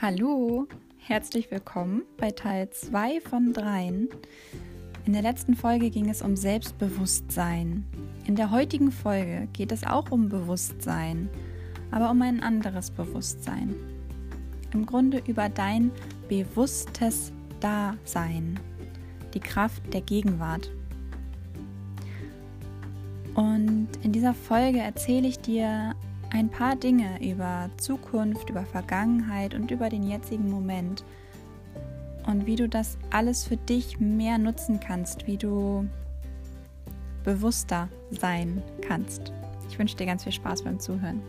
Hallo, herzlich willkommen bei Teil 2 von 3. In der letzten Folge ging es um Selbstbewusstsein. In der heutigen Folge geht es auch um Bewusstsein, aber um ein anderes Bewusstsein. Im Grunde über dein bewusstes Dasein, die Kraft der Gegenwart. Und in dieser Folge erzähle ich dir ein paar Dinge über Zukunft, über Vergangenheit und über den jetzigen Moment und wie du das alles für dich mehr nutzen kannst, wie du bewusster sein kannst. Ich wünsche dir ganz viel Spaß beim Zuhören.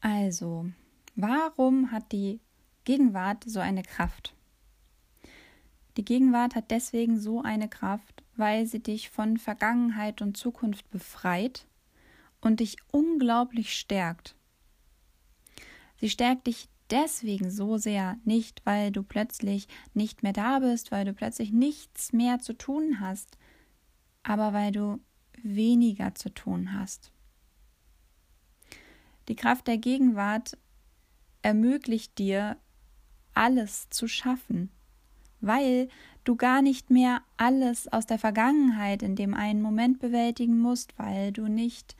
Also, warum hat die Gegenwart so eine Kraft? Die Gegenwart hat deswegen so eine Kraft, weil sie dich von Vergangenheit und Zukunft befreit und dich unglaublich stärkt. Sie stärkt dich deswegen so sehr nicht, weil du plötzlich nicht mehr da bist, weil du plötzlich nichts mehr zu tun hast, aber weil du weniger zu tun hast. Die Kraft der Gegenwart ermöglicht dir, alles zu schaffen, weil du gar nicht mehr alles aus der Vergangenheit in dem einen Moment bewältigen musst, weil du nicht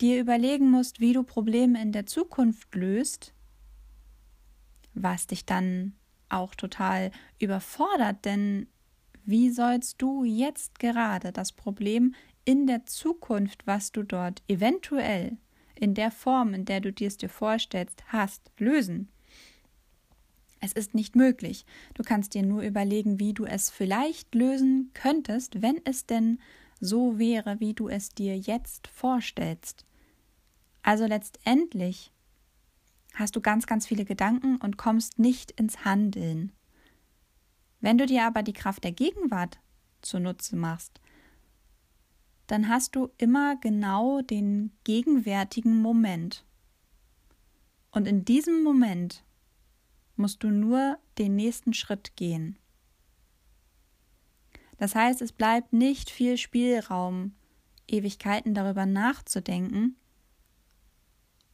dir überlegen musst, wie du Probleme in der Zukunft löst, was dich dann auch total überfordert, denn wie sollst du jetzt gerade das Problem in der Zukunft, was du dort eventuell in der Form, in der du dir es dir vorstellst, hast, lösen? Es ist nicht möglich. Du kannst dir nur überlegen, wie du es vielleicht lösen könntest, wenn es denn so wäre, wie du es dir jetzt vorstellst. Also letztendlich hast du ganz, ganz viele Gedanken und kommst nicht ins Handeln. Wenn du dir aber die Kraft der Gegenwart zunutze machst, dann hast du immer genau den gegenwärtigen Moment. Und in diesem Moment musst du nur den nächsten Schritt gehen. Das heißt, es bleibt nicht viel Spielraum, Ewigkeiten darüber nachzudenken.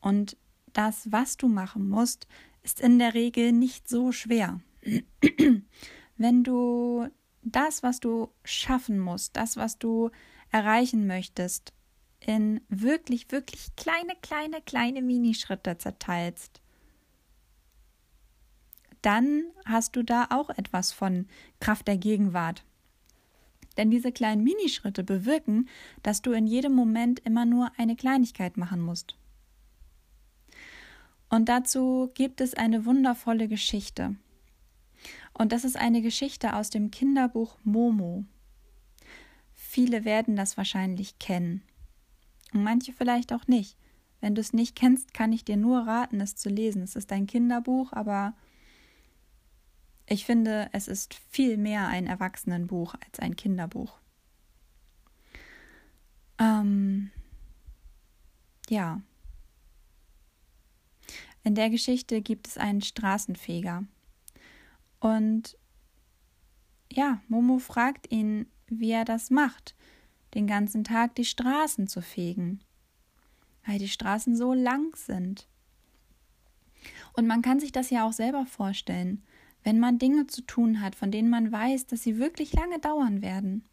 Und das, was du machen musst, ist in der Regel nicht so schwer. Wenn du das, was du schaffen musst, das, was du erreichen möchtest, in wirklich, wirklich kleine, kleine, kleine Minischritte zerteilst, dann hast du da auch etwas von Kraft der Gegenwart. Denn diese kleinen Minischritte bewirken, dass du in jedem Moment immer nur eine Kleinigkeit machen musst. Und dazu gibt es eine wundervolle Geschichte. Und das ist eine Geschichte aus dem Kinderbuch Momo. Viele werden das wahrscheinlich kennen. Und manche vielleicht auch nicht. Wenn du es nicht kennst, kann ich dir nur raten, es zu lesen. Es ist ein Kinderbuch, aber ich finde, es ist viel mehr ein Erwachsenenbuch als ein Kinderbuch. Ähm, ja. In der Geschichte gibt es einen Straßenfeger. Und ja, Momo fragt ihn, wie er das macht, den ganzen Tag die Straßen zu fegen, weil die Straßen so lang sind. Und man kann sich das ja auch selber vorstellen wenn man Dinge zu tun hat, von denen man weiß, dass sie wirklich lange dauern werden.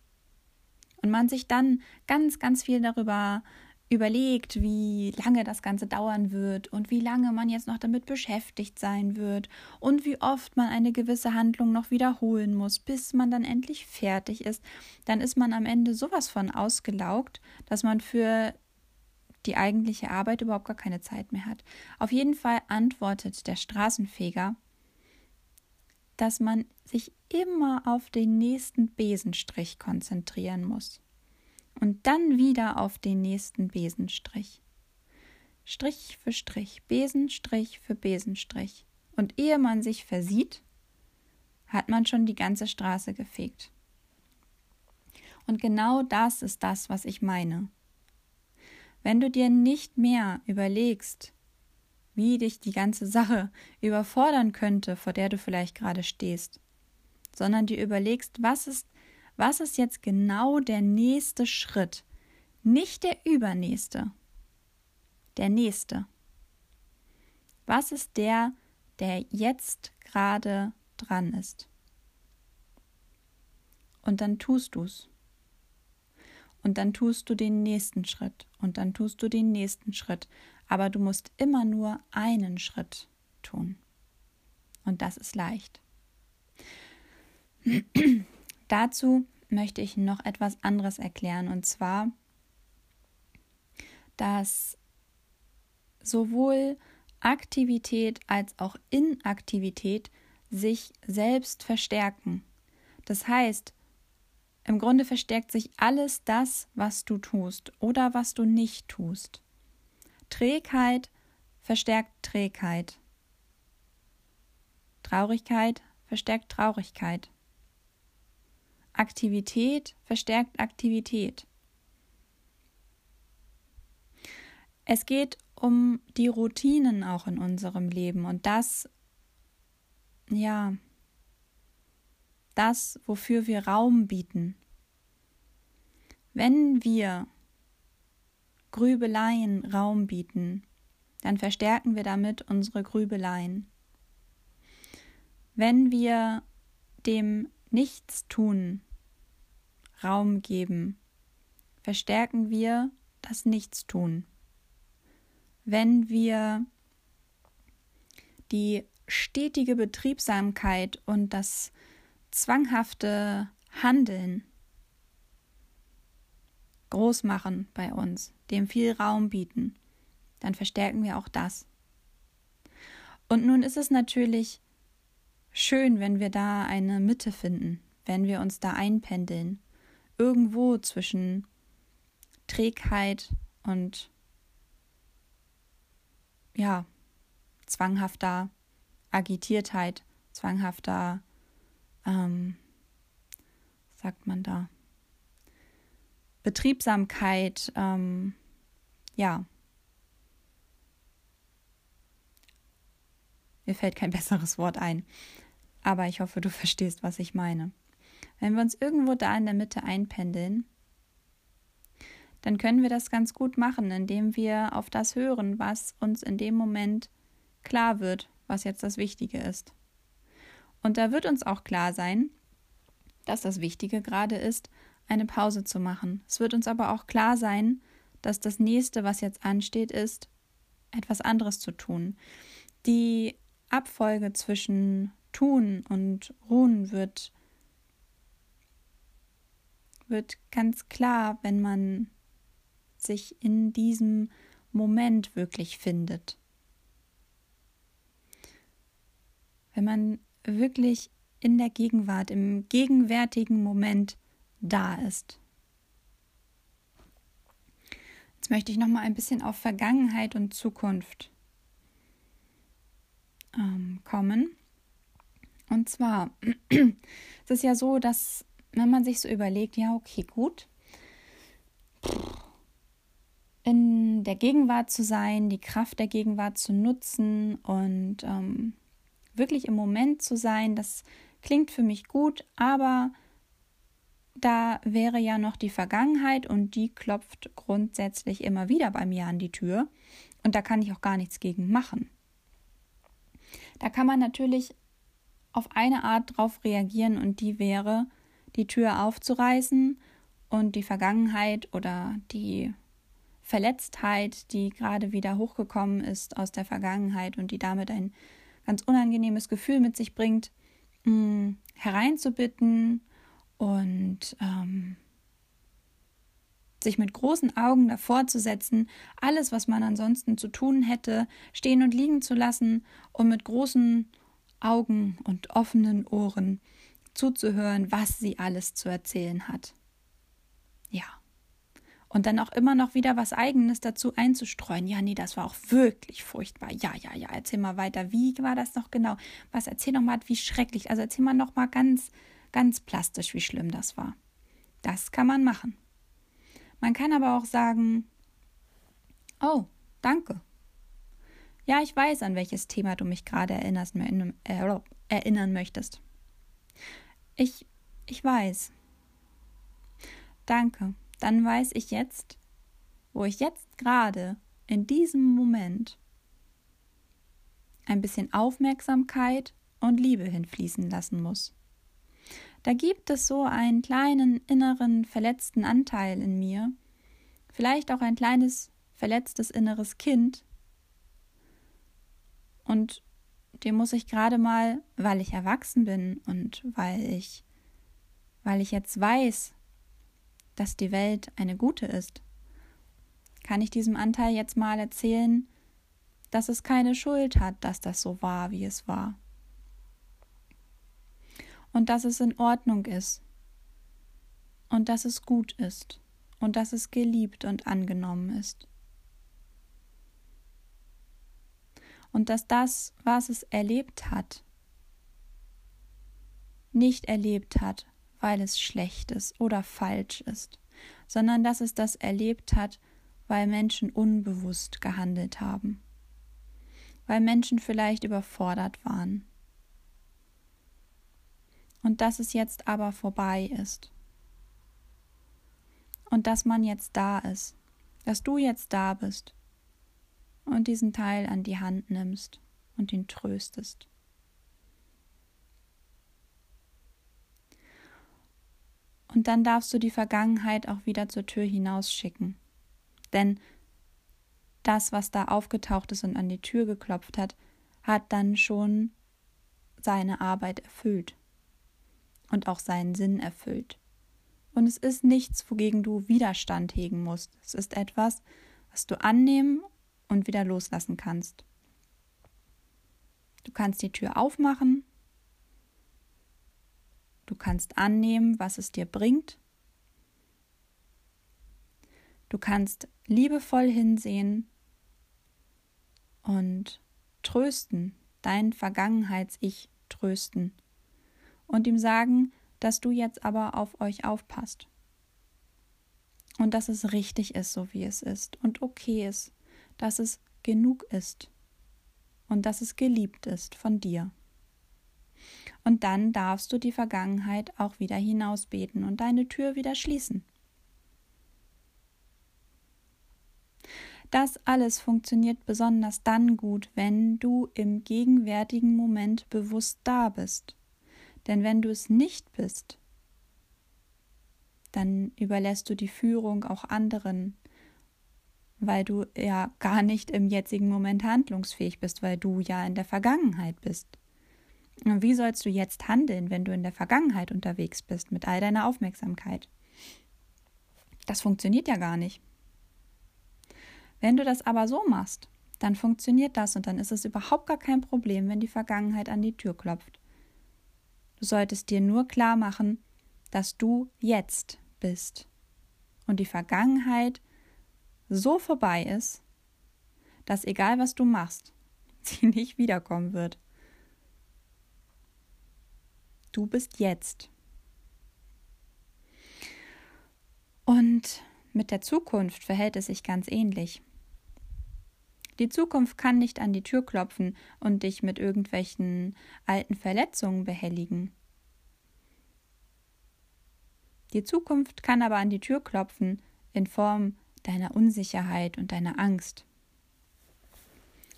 Und man sich dann ganz, ganz viel darüber überlegt, wie lange das Ganze dauern wird und wie lange man jetzt noch damit beschäftigt sein wird und wie oft man eine gewisse Handlung noch wiederholen muss, bis man dann endlich fertig ist, dann ist man am Ende sowas von ausgelaugt, dass man für die eigentliche Arbeit überhaupt gar keine Zeit mehr hat. Auf jeden Fall antwortet der Straßenfeger, dass man sich immer auf den nächsten Besenstrich konzentrieren muss. Und dann wieder auf den nächsten Besenstrich. Strich für Strich, Besenstrich für Besenstrich. Und ehe man sich versieht, hat man schon die ganze Straße gefegt. Und genau das ist das, was ich meine. Wenn du dir nicht mehr überlegst, wie dich die ganze Sache überfordern könnte, vor der du vielleicht gerade stehst, sondern dir überlegst, was ist, was ist jetzt genau der nächste Schritt, nicht der übernächste, der nächste? Was ist der, der jetzt gerade dran ist? Und dann tust du's. Und dann tust du den nächsten Schritt und dann tust du den nächsten Schritt. Aber du musst immer nur einen Schritt tun. Und das ist leicht. Dazu möchte ich noch etwas anderes erklären. Und zwar, dass sowohl Aktivität als auch Inaktivität sich selbst verstärken. Das heißt, im Grunde verstärkt sich alles das, was du tust oder was du nicht tust. Trägheit verstärkt Trägheit. Traurigkeit verstärkt Traurigkeit. Aktivität verstärkt Aktivität. Es geht um die Routinen auch in unserem Leben und das, ja, das, wofür wir Raum bieten. Wenn wir Grübeleien Raum bieten, dann verstärken wir damit unsere Grübeleien. Wenn wir dem Nichtstun Raum geben, verstärken wir das Nichtstun. Wenn wir die stetige Betriebsamkeit und das zwanghafte Handeln groß machen bei uns, dem viel Raum bieten, dann verstärken wir auch das. Und nun ist es natürlich schön, wenn wir da eine Mitte finden, wenn wir uns da einpendeln, irgendwo zwischen Trägheit und ja, zwanghafter Agitiertheit, zwanghafter ähm, sagt man da, Betriebsamkeit, ähm, ja. Mir fällt kein besseres Wort ein, aber ich hoffe, du verstehst, was ich meine. Wenn wir uns irgendwo da in der Mitte einpendeln, dann können wir das ganz gut machen, indem wir auf das hören, was uns in dem Moment klar wird, was jetzt das Wichtige ist. Und da wird uns auch klar sein, dass das Wichtige gerade ist, eine Pause zu machen. Es wird uns aber auch klar sein, dass das nächste, was jetzt ansteht, ist, etwas anderes zu tun. Die Abfolge zwischen tun und ruhen wird, wird ganz klar, wenn man sich in diesem Moment wirklich findet. Wenn man wirklich in der Gegenwart, im gegenwärtigen Moment da ist. Jetzt möchte ich noch mal ein bisschen auf Vergangenheit und Zukunft ähm, kommen. Und zwar es ist ja so, dass wenn man sich so überlegt, ja, okay, gut, in der Gegenwart zu sein, die Kraft der Gegenwart zu nutzen und ähm, wirklich im Moment zu sein, das klingt für mich gut, aber da wäre ja noch die Vergangenheit und die klopft grundsätzlich immer wieder bei mir an die Tür und da kann ich auch gar nichts gegen machen. Da kann man natürlich auf eine Art drauf reagieren und die wäre, die Tür aufzureißen und die Vergangenheit oder die Verletztheit, die gerade wieder hochgekommen ist aus der Vergangenheit und die damit ein ganz unangenehmes Gefühl mit sich bringt, mh, mm, hereinzubitten und ähm, sich mit großen Augen davor zu setzen, alles, was man ansonsten zu tun hätte, stehen und liegen zu lassen und mit großen Augen und offenen Ohren zuzuhören, was sie alles zu erzählen hat. Ja und dann auch immer noch wieder was Eigenes dazu einzustreuen. Ja, nee, das war auch wirklich furchtbar. Ja, ja, ja, erzähl mal weiter. Wie war das noch genau? Was erzähl noch mal, wie schrecklich. Also erzähl mal noch mal ganz, ganz plastisch, wie schlimm das war. Das kann man machen. Man kann aber auch sagen, oh, danke. Ja, ich weiß, an welches Thema du mich gerade äh, erinnern möchtest. Ich, ich weiß. Danke dann weiß ich jetzt, wo ich jetzt gerade in diesem Moment ein bisschen Aufmerksamkeit und Liebe hinfließen lassen muss. Da gibt es so einen kleinen inneren verletzten Anteil in mir, vielleicht auch ein kleines verletztes inneres Kind. Und dem muss ich gerade mal, weil ich erwachsen bin und weil ich, weil ich jetzt weiß, dass die Welt eine gute ist, kann ich diesem Anteil jetzt mal erzählen, dass es keine Schuld hat, dass das so war, wie es war. Und dass es in Ordnung ist. Und dass es gut ist. Und dass es geliebt und angenommen ist. Und dass das, was es erlebt hat, nicht erlebt hat, weil es schlecht ist oder falsch ist, sondern dass es das erlebt hat, weil Menschen unbewusst gehandelt haben weil Menschen vielleicht überfordert waren. Und dass es jetzt aber vorbei ist. Und dass man jetzt da ist, dass du jetzt da bist und diesen Teil an die Hand nimmst und ihn tröstest. Und dann darfst du die Vergangenheit auch wieder zur Tür hinausschicken. Denn das, was da aufgetaucht ist und an die Tür geklopft hat, hat dann schon seine Arbeit erfüllt und auch seinen Sinn erfüllt. Und es ist nichts, wogegen du Widerstand hegen musst. Es ist etwas, was du annehmen und wieder loslassen kannst. Du kannst die Tür aufmachen. Du kannst annehmen, was es dir bringt. Du kannst liebevoll hinsehen und trösten, dein Vergangenheits-Ich trösten und ihm sagen, dass du jetzt aber auf euch aufpasst und dass es richtig ist, so wie es ist und okay ist, dass es genug ist und dass es geliebt ist von dir. Und dann darfst du die Vergangenheit auch wieder hinausbeten und deine Tür wieder schließen. Das alles funktioniert besonders dann gut, wenn du im gegenwärtigen Moment bewusst da bist. Denn wenn du es nicht bist, dann überlässt du die Führung auch anderen, weil du ja gar nicht im jetzigen Moment handlungsfähig bist, weil du ja in der Vergangenheit bist. Und wie sollst du jetzt handeln, wenn du in der Vergangenheit unterwegs bist mit all deiner Aufmerksamkeit? Das funktioniert ja gar nicht. Wenn du das aber so machst, dann funktioniert das und dann ist es überhaupt gar kein Problem, wenn die Vergangenheit an die Tür klopft. Du solltest dir nur klar machen, dass du jetzt bist und die Vergangenheit so vorbei ist, dass egal was du machst, sie nicht wiederkommen wird. Du bist jetzt. Und mit der Zukunft verhält es sich ganz ähnlich. Die Zukunft kann nicht an die Tür klopfen und dich mit irgendwelchen alten Verletzungen behelligen. Die Zukunft kann aber an die Tür klopfen in Form deiner Unsicherheit und deiner Angst.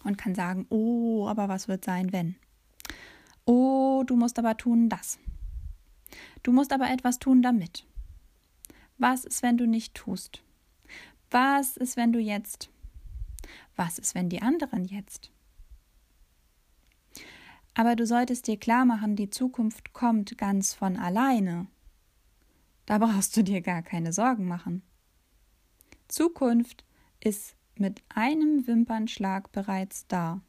Und kann sagen, oh, aber was wird sein, wenn? Oh, du musst aber tun das. Du musst aber etwas tun damit. Was ist, wenn du nicht tust? Was ist, wenn du jetzt was ist, wenn die anderen jetzt? Aber du solltest dir klar machen, die Zukunft kommt ganz von alleine. Da brauchst du dir gar keine Sorgen machen. Zukunft ist mit einem Wimpernschlag bereits da.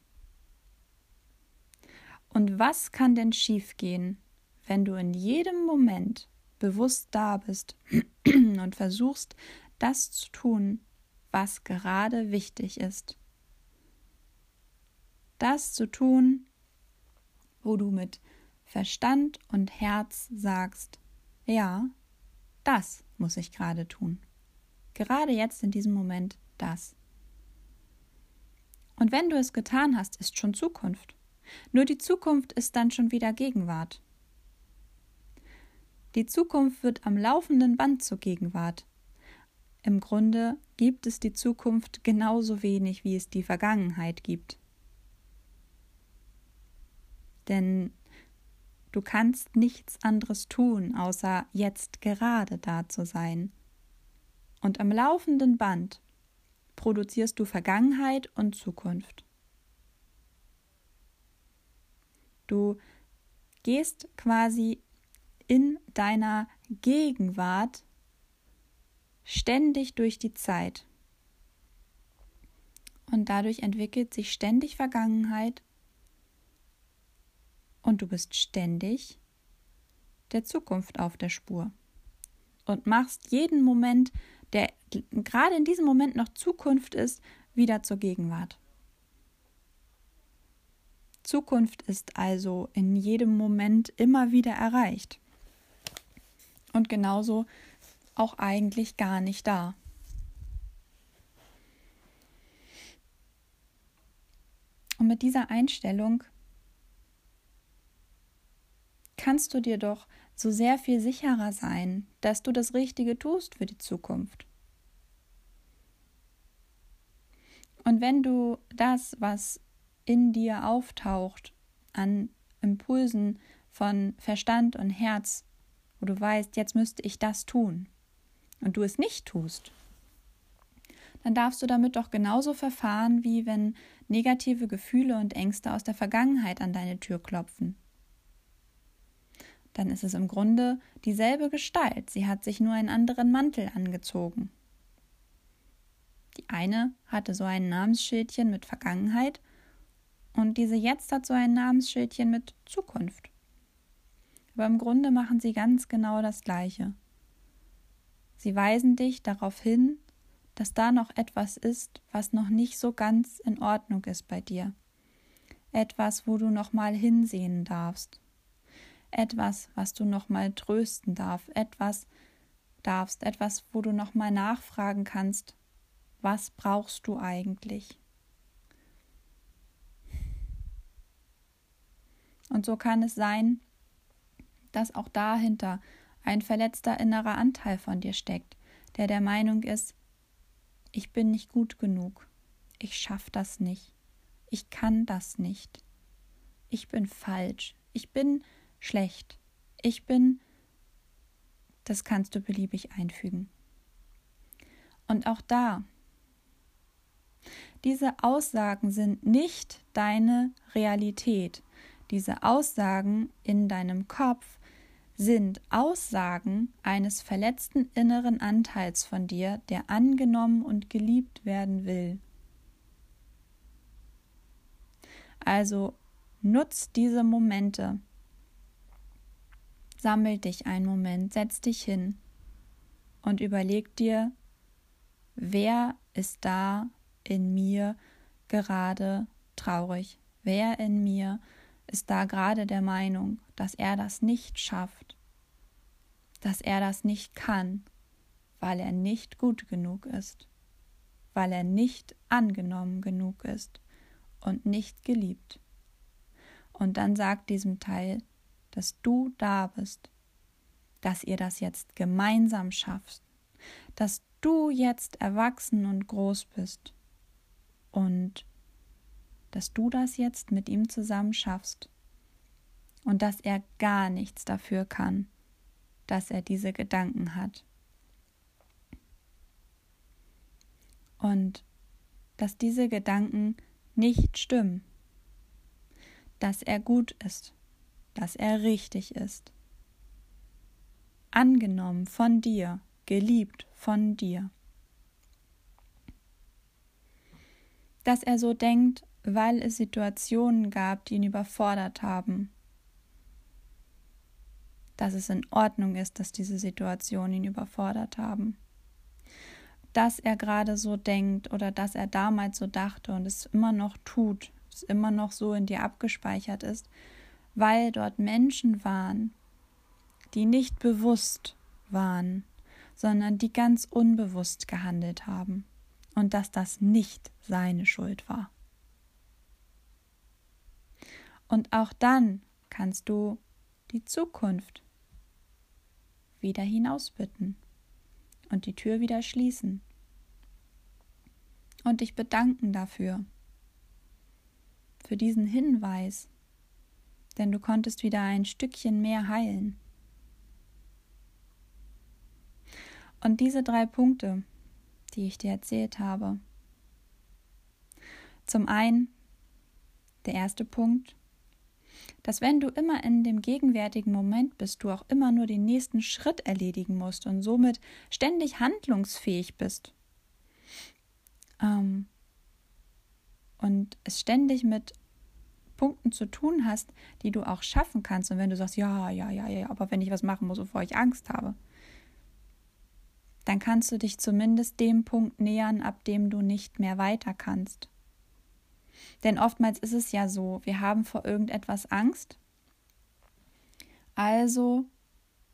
Und was kann denn schiefgehen, wenn du in jedem Moment bewusst da bist und versuchst, das zu tun, was gerade wichtig ist. Das zu tun, wo du mit Verstand und Herz sagst, ja, das muss ich gerade tun. Gerade jetzt in diesem Moment das. Und wenn du es getan hast, ist schon Zukunft. Nur die Zukunft ist dann schon wieder Gegenwart. Die Zukunft wird am laufenden Band zur Gegenwart. im Grunde gibt es die Zukunft genauso wenig, wie es die Vergangenheit gibt. Denn du kannst nichts anderes tun, außer jetzt gerade da zu sein. Und am laufenden Band produzierst du Vergangenheit und Zukunft. Du gehst quasi in deiner Gegenwart ständig durch die Zeit. Und dadurch entwickelt sich ständig Vergangenheit und du bist ständig der Zukunft auf der Spur und machst jeden Moment, der gerade in diesem Moment noch Zukunft ist, wieder zur Gegenwart. Zukunft ist also in jedem Moment immer wieder erreicht. Und genauso auch eigentlich gar nicht da. Und mit dieser Einstellung kannst du dir doch so sehr viel sicherer sein, dass du das Richtige tust für die Zukunft. Und wenn du das, was in dir auftaucht an Impulsen von Verstand und Herz, wo du weißt, jetzt müsste ich das tun und du es nicht tust, dann darfst du damit doch genauso verfahren, wie wenn negative Gefühle und Ängste aus der Vergangenheit an deine Tür klopfen. Dann ist es im Grunde dieselbe Gestalt, sie hat sich nur einen anderen Mantel angezogen. Die eine hatte so ein Namensschildchen mit Vergangenheit und diese jetzt hat so ein Namensschildchen mit Zukunft. Aber im Grunde machen sie ganz genau das Gleiche. Sie weisen dich darauf hin, dass da noch etwas ist, was noch nicht so ganz in Ordnung ist bei dir. Etwas, wo du noch mal hinsehen darfst. Etwas, was du noch mal trösten darfst, etwas darfst, etwas, wo du noch mal nachfragen kannst, was brauchst du eigentlich? Und so kann es sein, dass auch dahinter ein verletzter innerer Anteil von dir steckt, der der Meinung ist, ich bin nicht gut genug, ich schaff das nicht, ich kann das nicht, ich bin falsch, ich bin schlecht, ich bin, das kannst du beliebig einfügen. Und auch da, diese Aussagen sind nicht deine Realität, diese Aussagen in deinem Kopf sind Aussagen eines verletzten inneren Anteils von dir, der angenommen und geliebt werden will. Also nutz diese Momente. Sammel dich einen Moment, setz dich hin und überleg dir, wer ist da in mir gerade traurig? Wer in mir ist da gerade der Meinung, dass er das nicht schafft, dass er das nicht kann, weil er nicht gut genug ist, weil er nicht angenommen genug ist und nicht geliebt. Und dann sagt diesem Teil, dass du da bist, dass ihr das jetzt gemeinsam schafft, dass du jetzt erwachsen und groß bist und dass du das jetzt mit ihm zusammen schaffst und dass er gar nichts dafür kann, dass er diese Gedanken hat. Und dass diese Gedanken nicht stimmen, dass er gut ist, dass er richtig ist, angenommen von dir, geliebt von dir. Dass er so denkt, weil es Situationen gab, die ihn überfordert haben. Dass es in Ordnung ist, dass diese Situationen ihn überfordert haben. Dass er gerade so denkt oder dass er damals so dachte und es immer noch tut, es immer noch so in dir abgespeichert ist, weil dort Menschen waren, die nicht bewusst waren, sondern die ganz unbewusst gehandelt haben und dass das nicht seine Schuld war. Und auch dann kannst du die Zukunft wieder hinausbitten. und die Tür wieder schließen. Und dich bedanken dafür, für diesen Hinweis, denn du konntest wieder ein Stückchen mehr heilen. Und diese drei Punkte, die ich dir erzählt habe, zum einen der erste Punkt, dass wenn du immer in dem gegenwärtigen Moment bist, du auch immer nur den nächsten Schritt erledigen musst und somit ständig handlungsfähig bist. Ähm, und es ständig mit Punkten zu tun hast, die du auch schaffen kannst. Und wenn du sagst, ja, ja, ja, ja, aber wenn ich was machen muss, wovor ich Angst habe, dann kannst du dich zumindest dem Punkt nähern, ab dem du nicht mehr weiter kannst. Denn oftmals ist es ja so, wir haben vor irgendetwas Angst, also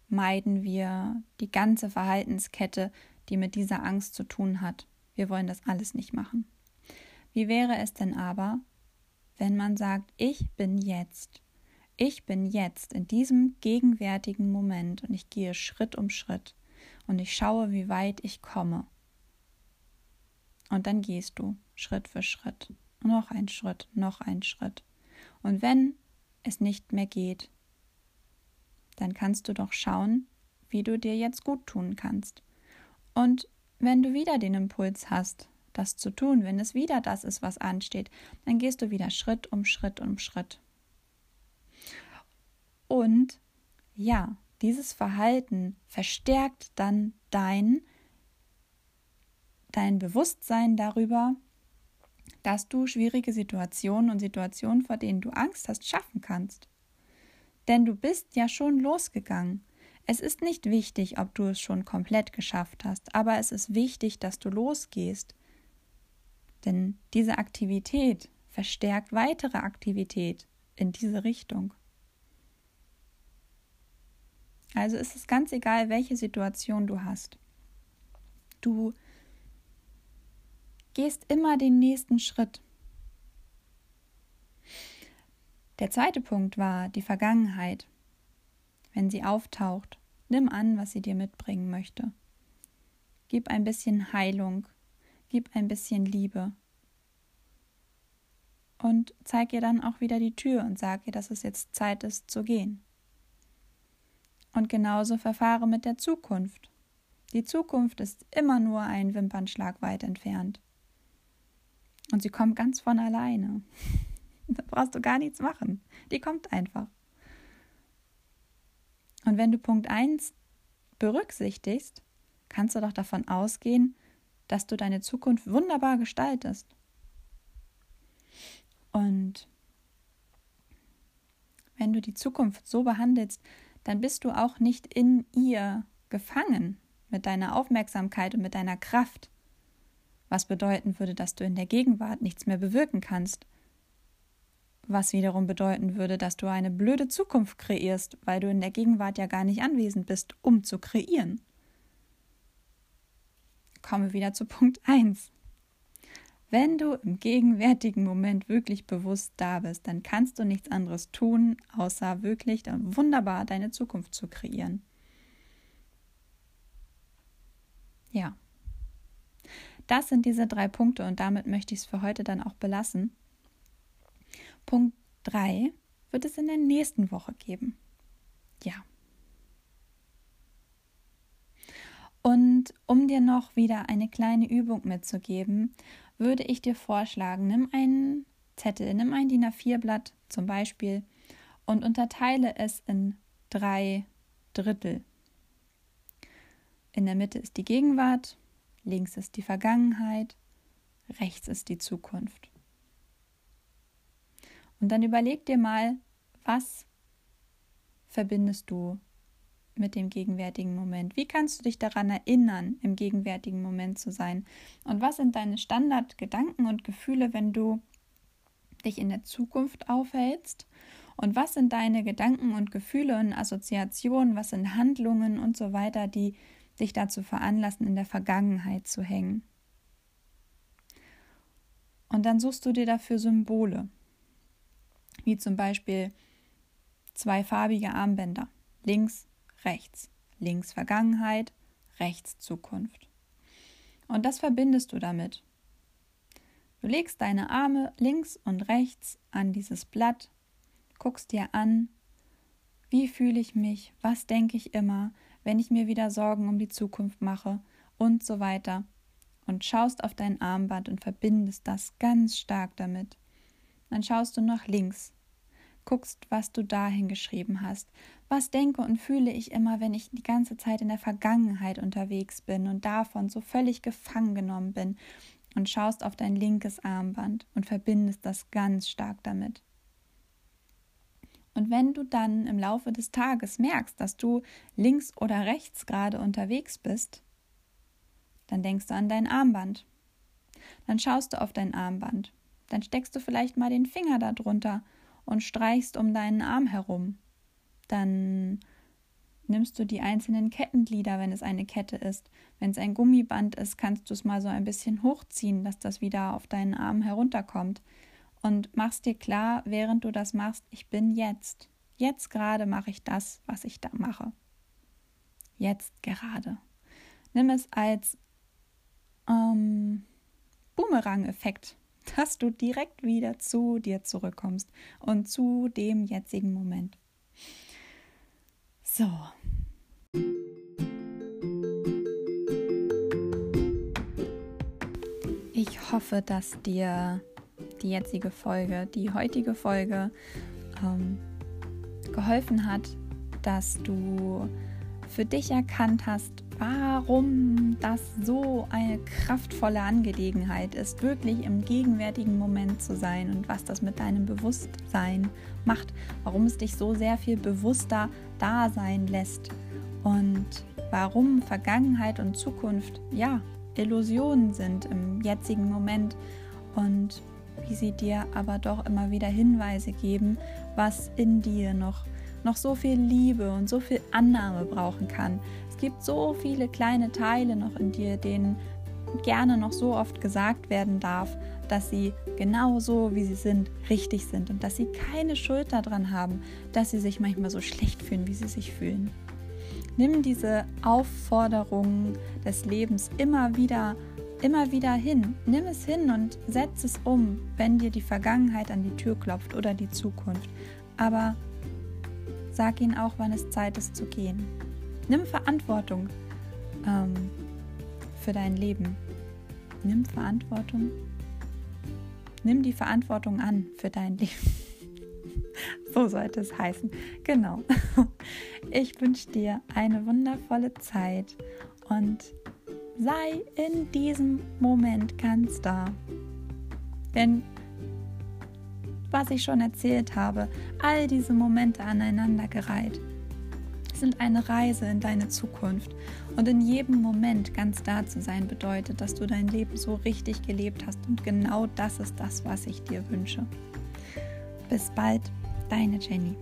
meiden wir die ganze Verhaltenskette, die mit dieser Angst zu tun hat. Wir wollen das alles nicht machen. Wie wäre es denn aber, wenn man sagt, ich bin jetzt, ich bin jetzt in diesem gegenwärtigen Moment und ich gehe Schritt um Schritt und ich schaue, wie weit ich komme. Und dann gehst du Schritt für Schritt noch ein Schritt, noch ein Schritt. Und wenn es nicht mehr geht, dann kannst du doch schauen, wie du dir jetzt gut tun kannst. Und wenn du wieder den Impuls hast, das zu tun, wenn es wieder das ist, was ansteht, dann gehst du wieder Schritt um Schritt um Schritt. Und ja, dieses Verhalten verstärkt dann dein, dein Bewusstsein darüber, dass du schwierige Situationen und Situationen, vor denen du Angst hast, schaffen kannst. Denn du bist ja schon losgegangen. Es ist nicht wichtig, ob du es schon komplett geschafft hast, aber es ist wichtig, dass du losgehst. Denn diese Aktivität verstärkt weitere Aktivität in diese Richtung. Also ist es ganz egal, welche Situation du hast. Du gehst immer den nächsten Schritt. Der zweite Punkt war die Vergangenheit. Wenn sie auftaucht, nimm an, was sie dir mitbringen möchte. Gib ein bisschen Heilung, gib ein bisschen Liebe. Und zeig ihr dann auch wieder die Tür und sag ihr, dass es jetzt Zeit ist zu gehen. Und genauso verfahre mit der Zukunft. Die Zukunft ist immer nur ein Wimpernschlag weit entfernt. Und sie kommt ganz von alleine. da brauchst du gar nichts machen. Die kommt einfach. Und wenn du Punkt 1 berücksichtigst, kannst du doch davon ausgehen, dass du deine Zukunft wunderbar gestaltest. Und wenn du die Zukunft so behandelst, dann bist du auch nicht in ihr gefangen mit deiner Aufmerksamkeit und mit deiner Kraft, was bedeuten würde, dass du in der Gegenwart nichts mehr bewirken kannst. Was wiederum bedeuten würde, dass du eine blöde Zukunft kreierst, weil du in der Gegenwart ja gar nicht anwesend bist, um zu kreieren. Komme wieder zu Punkt 1. Wenn du im gegenwärtigen Moment wirklich bewusst da bist, dann kannst du nichts anderes tun, außer wirklich wunderbar deine Zukunft zu kreieren. Ja. Das sind diese drei Punkte und damit möchte ich es für heute dann auch belassen. Punkt 3 wird es in der nächsten Woche geben. Ja. Und um dir noch wieder eine kleine Übung mitzugeben, würde ich dir vorschlagen, nimm einen Zettel, nimm ein DIN A4-Blatt zum Beispiel und unterteile es in drei Drittel. In der Mitte ist die Gegenwart, Links ist die Vergangenheit, rechts ist die Zukunft. Und dann überleg dir mal, was verbindest du mit dem gegenwärtigen Moment? Wie kannst du dich daran erinnern, im gegenwärtigen Moment zu sein? Und was sind deine Standardgedanken und Gefühle, wenn du dich in der Zukunft aufhältst? Und was sind deine Gedanken und Gefühle und Assoziationen? Was sind Handlungen und so weiter, die dich dazu veranlassen, in der Vergangenheit zu hängen. Und dann suchst du dir dafür Symbole, wie zum Beispiel zwei farbige Armbänder, links, rechts, links Vergangenheit, rechts Zukunft. Und das verbindest du damit. Du legst deine Arme links und rechts an dieses Blatt, guckst dir an, wie fühle ich mich, was denke ich immer, wenn ich mir wieder Sorgen um die Zukunft mache und so weiter. Und schaust auf dein Armband und verbindest das ganz stark damit. Dann schaust du nach links, guckst, was du dahin geschrieben hast. Was denke und fühle ich immer, wenn ich die ganze Zeit in der Vergangenheit unterwegs bin und davon so völlig gefangen genommen bin und schaust auf dein linkes Armband und verbindest das ganz stark damit. Und wenn du dann im Laufe des Tages merkst, dass du links oder rechts gerade unterwegs bist, dann denkst du an dein Armband. Dann schaust du auf dein Armband. Dann steckst du vielleicht mal den Finger darunter und streichst um deinen Arm herum. Dann nimmst du die einzelnen Kettenglieder, wenn es eine Kette ist. Wenn es ein Gummiband ist, kannst du es mal so ein bisschen hochziehen, dass das wieder auf deinen Arm herunterkommt. Und machst dir klar, während du das machst, ich bin jetzt. Jetzt gerade mache ich das, was ich da mache. Jetzt gerade. Nimm es als ähm, Boomerang-Effekt dass du direkt wieder zu dir zurückkommst und zu dem jetzigen Moment. So. Ich hoffe, dass dir die jetzige Folge, die heutige Folge ähm, geholfen hat, dass du für dich erkannt hast, warum das so eine kraftvolle Angelegenheit ist, wirklich im gegenwärtigen Moment zu sein und was das mit deinem Bewusstsein macht, warum es dich so sehr viel bewusster da sein lässt und warum Vergangenheit und Zukunft ja Illusionen sind im jetzigen Moment und wie sie dir aber doch immer wieder Hinweise geben, was in dir noch noch so viel Liebe und so viel Annahme brauchen kann, gibt so viele kleine Teile noch in dir, denen gerne noch so oft gesagt werden darf, dass sie genau so, wie sie sind, richtig sind und dass sie keine Schuld daran haben, dass sie sich manchmal so schlecht fühlen, wie sie sich fühlen. Nimm diese Aufforderungen des Lebens immer wieder, immer wieder hin. Nimm es hin und setz es um, wenn dir die Vergangenheit an die Tür klopft oder die Zukunft. Aber sag ihnen auch, wann es Zeit ist zu gehen. Nimm Verantwortung ähm, für dein Leben. Nimm Verantwortung. Nimm die Verantwortung an für dein Leben. so sollte es heißen. Genau. Ich wünsche dir eine wundervolle Zeit und sei in diesem Moment ganz da. Denn was ich schon erzählt habe, all diese Momente aneinandergereiht, sind eine Reise in deine Zukunft. Und in jedem Moment ganz da zu sein bedeutet, dass du dein Leben so richtig gelebt hast. Und genau das ist das, was ich dir wünsche. Bis bald, deine Jenny.